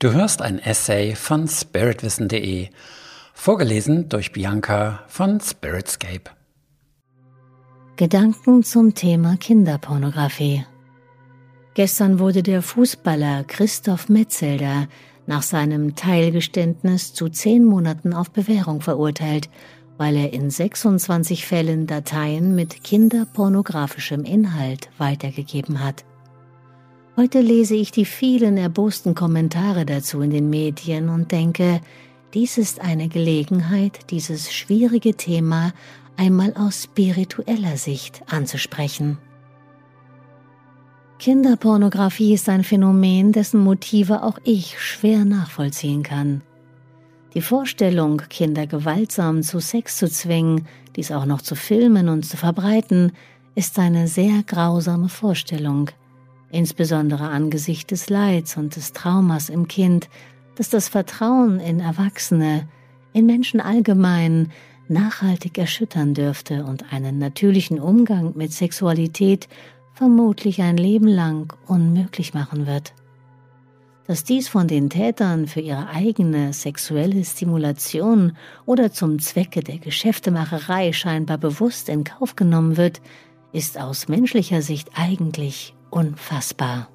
Du hörst ein Essay von spiritwissen.de, vorgelesen durch Bianca von Spiritscape. Gedanken zum Thema Kinderpornografie. Gestern wurde der Fußballer Christoph Metzelder nach seinem Teilgeständnis zu zehn Monaten auf Bewährung verurteilt, weil er in 26 Fällen Dateien mit kinderpornografischem Inhalt weitergegeben hat. Heute lese ich die vielen erbosten Kommentare dazu in den Medien und denke, dies ist eine Gelegenheit, dieses schwierige Thema einmal aus spiritueller Sicht anzusprechen. Kinderpornografie ist ein Phänomen, dessen Motive auch ich schwer nachvollziehen kann. Die Vorstellung, Kinder gewaltsam zu Sex zu zwingen, dies auch noch zu filmen und zu verbreiten, ist eine sehr grausame Vorstellung, insbesondere angesichts des Leids und des Traumas im Kind, das das Vertrauen in Erwachsene, in Menschen allgemein nachhaltig erschüttern dürfte und einen natürlichen Umgang mit Sexualität vermutlich ein Leben lang unmöglich machen wird. Dass dies von den Tätern für ihre eigene sexuelle Stimulation oder zum Zwecke der Geschäftemacherei scheinbar bewusst in Kauf genommen wird, ist aus menschlicher Sicht eigentlich unfassbar.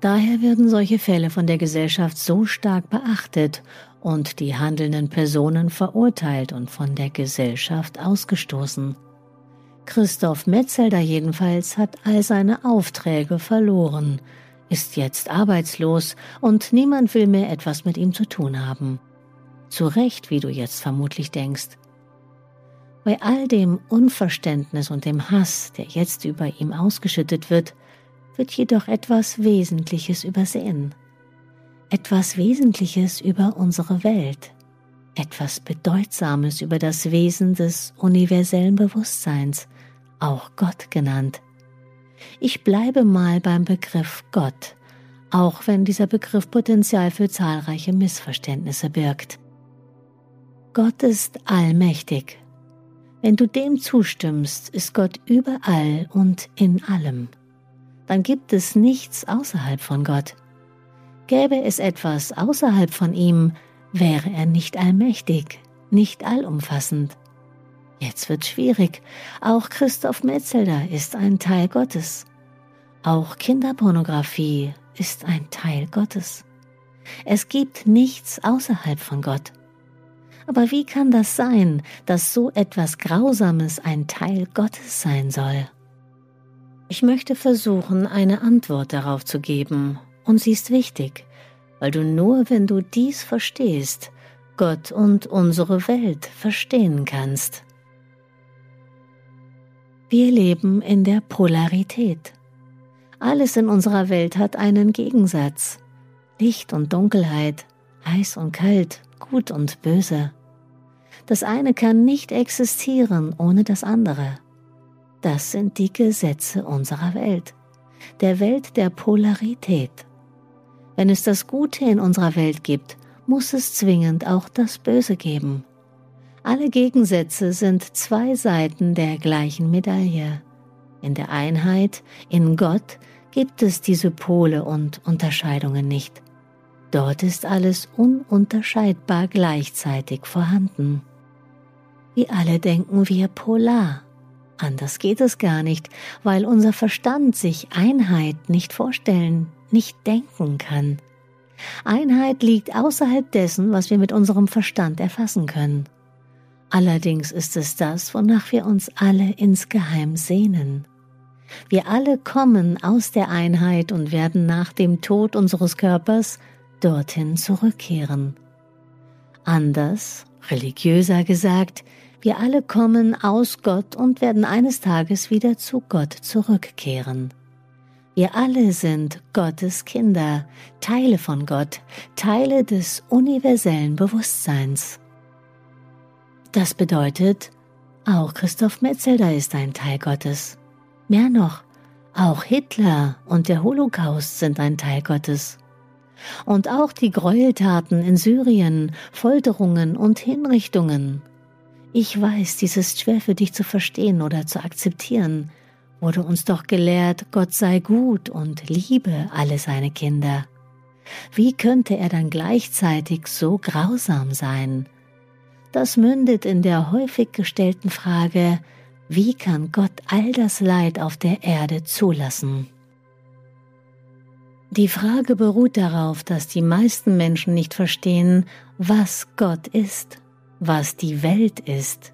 Daher werden solche Fälle von der Gesellschaft so stark beachtet und die handelnden Personen verurteilt und von der Gesellschaft ausgestoßen. Christoph Metzelder jedenfalls hat all seine Aufträge verloren, ist jetzt arbeitslos und niemand will mehr etwas mit ihm zu tun haben. Zu Recht, wie du jetzt vermutlich denkst. Bei all dem Unverständnis und dem Hass, der jetzt über ihm ausgeschüttet wird, wird jedoch etwas Wesentliches übersehen. Etwas Wesentliches über unsere Welt. Etwas Bedeutsames über das Wesen des universellen Bewusstseins, auch Gott genannt. Ich bleibe mal beim Begriff Gott, auch wenn dieser Begriff Potenzial für zahlreiche Missverständnisse birgt. Gott ist allmächtig, wenn du dem zustimmst, ist Gott überall und in allem. Dann gibt es nichts außerhalb von Gott. Gäbe es etwas außerhalb von ihm, wäre er nicht allmächtig, nicht allumfassend. Jetzt wird schwierig. Auch Christoph Metzelder ist ein Teil Gottes. Auch Kinderpornografie ist ein Teil Gottes. Es gibt nichts außerhalb von Gott. Aber wie kann das sein, dass so etwas Grausames ein Teil Gottes sein soll? Ich möchte versuchen, eine Antwort darauf zu geben, und sie ist wichtig, weil du nur, wenn du dies verstehst, Gott und unsere Welt verstehen kannst. Wir leben in der Polarität. Alles in unserer Welt hat einen Gegensatz. Licht und Dunkelheit, heiß und kalt, gut und böse. Das eine kann nicht existieren ohne das andere. Das sind die Gesetze unserer Welt, der Welt der Polarität. Wenn es das Gute in unserer Welt gibt, muss es zwingend auch das Böse geben. Alle Gegensätze sind zwei Seiten der gleichen Medaille. In der Einheit, in Gott, gibt es diese Pole und Unterscheidungen nicht. Dort ist alles ununterscheidbar gleichzeitig vorhanden. Wie alle denken wir polar. Anders geht es gar nicht, weil unser Verstand sich Einheit nicht vorstellen, nicht denken kann. Einheit liegt außerhalb dessen, was wir mit unserem Verstand erfassen können. Allerdings ist es das, wonach wir uns alle insgeheim sehnen. Wir alle kommen aus der Einheit und werden nach dem Tod unseres Körpers dorthin zurückkehren. Anders, religiöser gesagt, wir alle kommen aus Gott und werden eines Tages wieder zu Gott zurückkehren. Wir alle sind Gottes Kinder, Teile von Gott, Teile des universellen Bewusstseins. Das bedeutet, auch Christoph Metzelder ist ein Teil Gottes. Mehr noch, auch Hitler und der Holocaust sind ein Teil Gottes. Und auch die Gräueltaten in Syrien, Folterungen und Hinrichtungen, ich weiß, dies ist schwer für dich zu verstehen oder zu akzeptieren, wurde uns doch gelehrt, Gott sei gut und liebe alle seine Kinder. Wie könnte er dann gleichzeitig so grausam sein? Das mündet in der häufig gestellten Frage, wie kann Gott all das Leid auf der Erde zulassen? Die Frage beruht darauf, dass die meisten Menschen nicht verstehen, was Gott ist, was die Welt ist,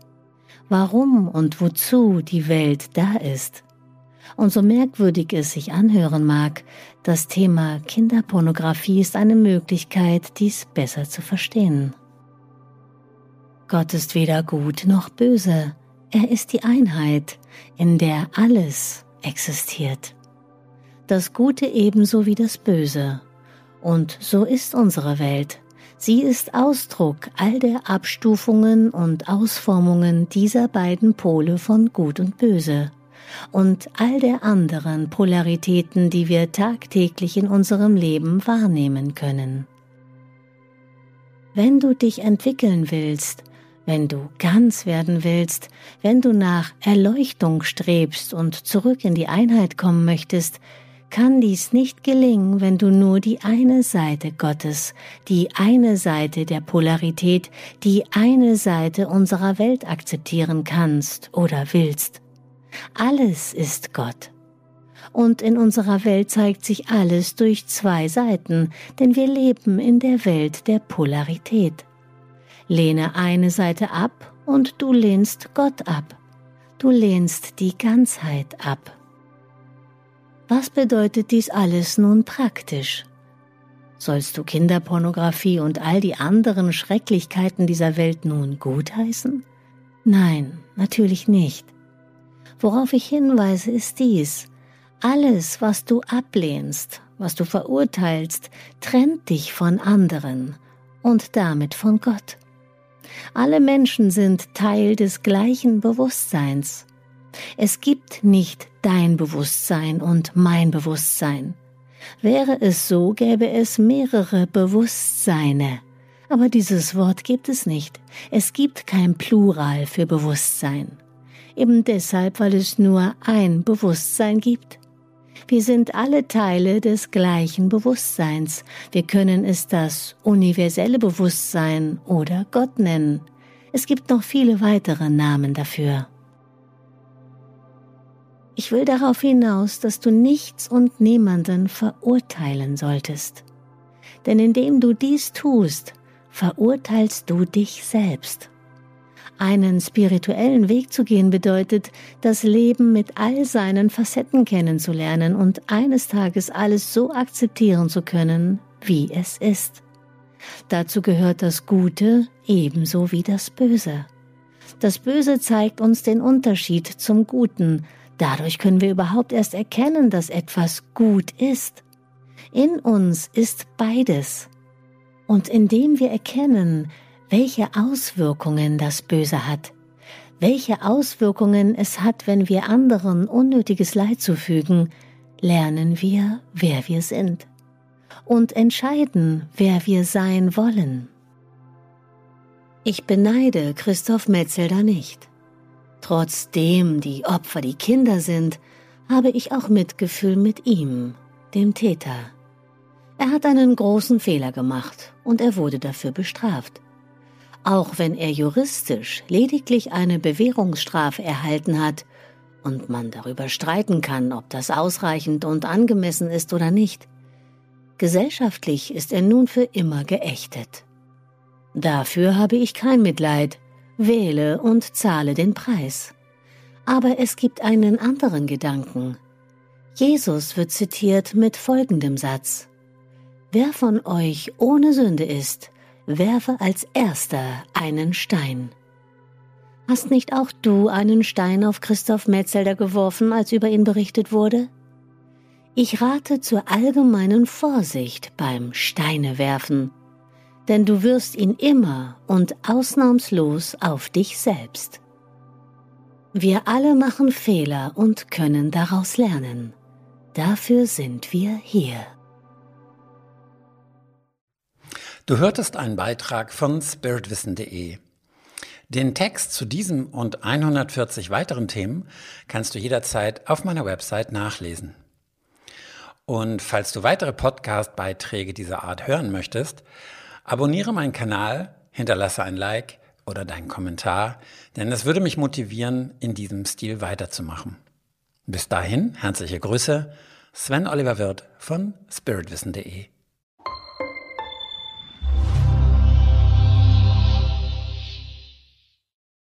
warum und wozu die Welt da ist. Und so merkwürdig es sich anhören mag, das Thema Kinderpornografie ist eine Möglichkeit, dies besser zu verstehen. Gott ist weder gut noch böse, er ist die Einheit, in der alles existiert. Das Gute ebenso wie das Böse. Und so ist unsere Welt. Sie ist Ausdruck all der Abstufungen und Ausformungen dieser beiden Pole von Gut und Böse und all der anderen Polaritäten, die wir tagtäglich in unserem Leben wahrnehmen können. Wenn du dich entwickeln willst, wenn du ganz werden willst, wenn du nach Erleuchtung strebst und zurück in die Einheit kommen möchtest, kann dies nicht gelingen, wenn du nur die eine Seite Gottes, die eine Seite der Polarität, die eine Seite unserer Welt akzeptieren kannst oder willst. Alles ist Gott. Und in unserer Welt zeigt sich alles durch zwei Seiten, denn wir leben in der Welt der Polarität. Lehne eine Seite ab und du lehnst Gott ab. Du lehnst die Ganzheit ab. Was bedeutet dies alles nun praktisch? Sollst du Kinderpornografie und all die anderen Schrecklichkeiten dieser Welt nun gutheißen? Nein, natürlich nicht. Worauf ich hinweise, ist dies. Alles, was du ablehnst, was du verurteilst, trennt dich von anderen und damit von Gott. Alle Menschen sind Teil des gleichen Bewusstseins. Es gibt nicht dein Bewusstsein und mein Bewusstsein. Wäre es so, gäbe es mehrere Bewusstseine. Aber dieses Wort gibt es nicht. Es gibt kein Plural für Bewusstsein. Eben deshalb, weil es nur ein Bewusstsein gibt. Wir sind alle Teile des gleichen Bewusstseins. Wir können es das universelle Bewusstsein oder Gott nennen. Es gibt noch viele weitere Namen dafür. Ich will darauf hinaus, dass du nichts und niemanden verurteilen solltest. Denn indem du dies tust, verurteilst du dich selbst. Einen spirituellen Weg zu gehen bedeutet, das Leben mit all seinen Facetten kennenzulernen und eines Tages alles so akzeptieren zu können, wie es ist. Dazu gehört das Gute ebenso wie das Böse. Das Böse zeigt uns den Unterschied zum Guten, Dadurch können wir überhaupt erst erkennen, dass etwas gut ist. In uns ist beides. Und indem wir erkennen, welche Auswirkungen das Böse hat, welche Auswirkungen es hat, wenn wir anderen unnötiges Leid zufügen, lernen wir, wer wir sind und entscheiden, wer wir sein wollen. Ich beneide Christoph Metzelder nicht. Trotzdem die Opfer die Kinder sind, habe ich auch Mitgefühl mit ihm, dem Täter. Er hat einen großen Fehler gemacht und er wurde dafür bestraft. Auch wenn er juristisch lediglich eine Bewährungsstrafe erhalten hat und man darüber streiten kann, ob das ausreichend und angemessen ist oder nicht, gesellschaftlich ist er nun für immer geächtet. Dafür habe ich kein Mitleid, wähle und zahle den Preis. Aber es gibt einen anderen Gedanken. Jesus wird zitiert mit folgendem Satz. Wer von euch ohne Sünde ist, werfe als erster einen Stein. Hast nicht auch du einen Stein auf Christoph Metzelder geworfen, als über ihn berichtet wurde? Ich rate zur allgemeinen Vorsicht beim Steinewerfen denn du wirst ihn immer und ausnahmslos auf dich selbst. Wir alle machen Fehler und können daraus lernen. Dafür sind wir hier. Du hörtest einen Beitrag von spiritwissen.de. Den Text zu diesem und 140 weiteren Themen kannst du jederzeit auf meiner Website nachlesen. Und falls du weitere Podcast-Beiträge dieser Art hören möchtest, abonniere meinen Kanal, hinterlasse ein Like oder deinen Kommentar, denn es würde mich motivieren, in diesem Stil weiterzumachen. Bis dahin, herzliche Grüße, Sven Oliver Wirth von spiritwissen.de.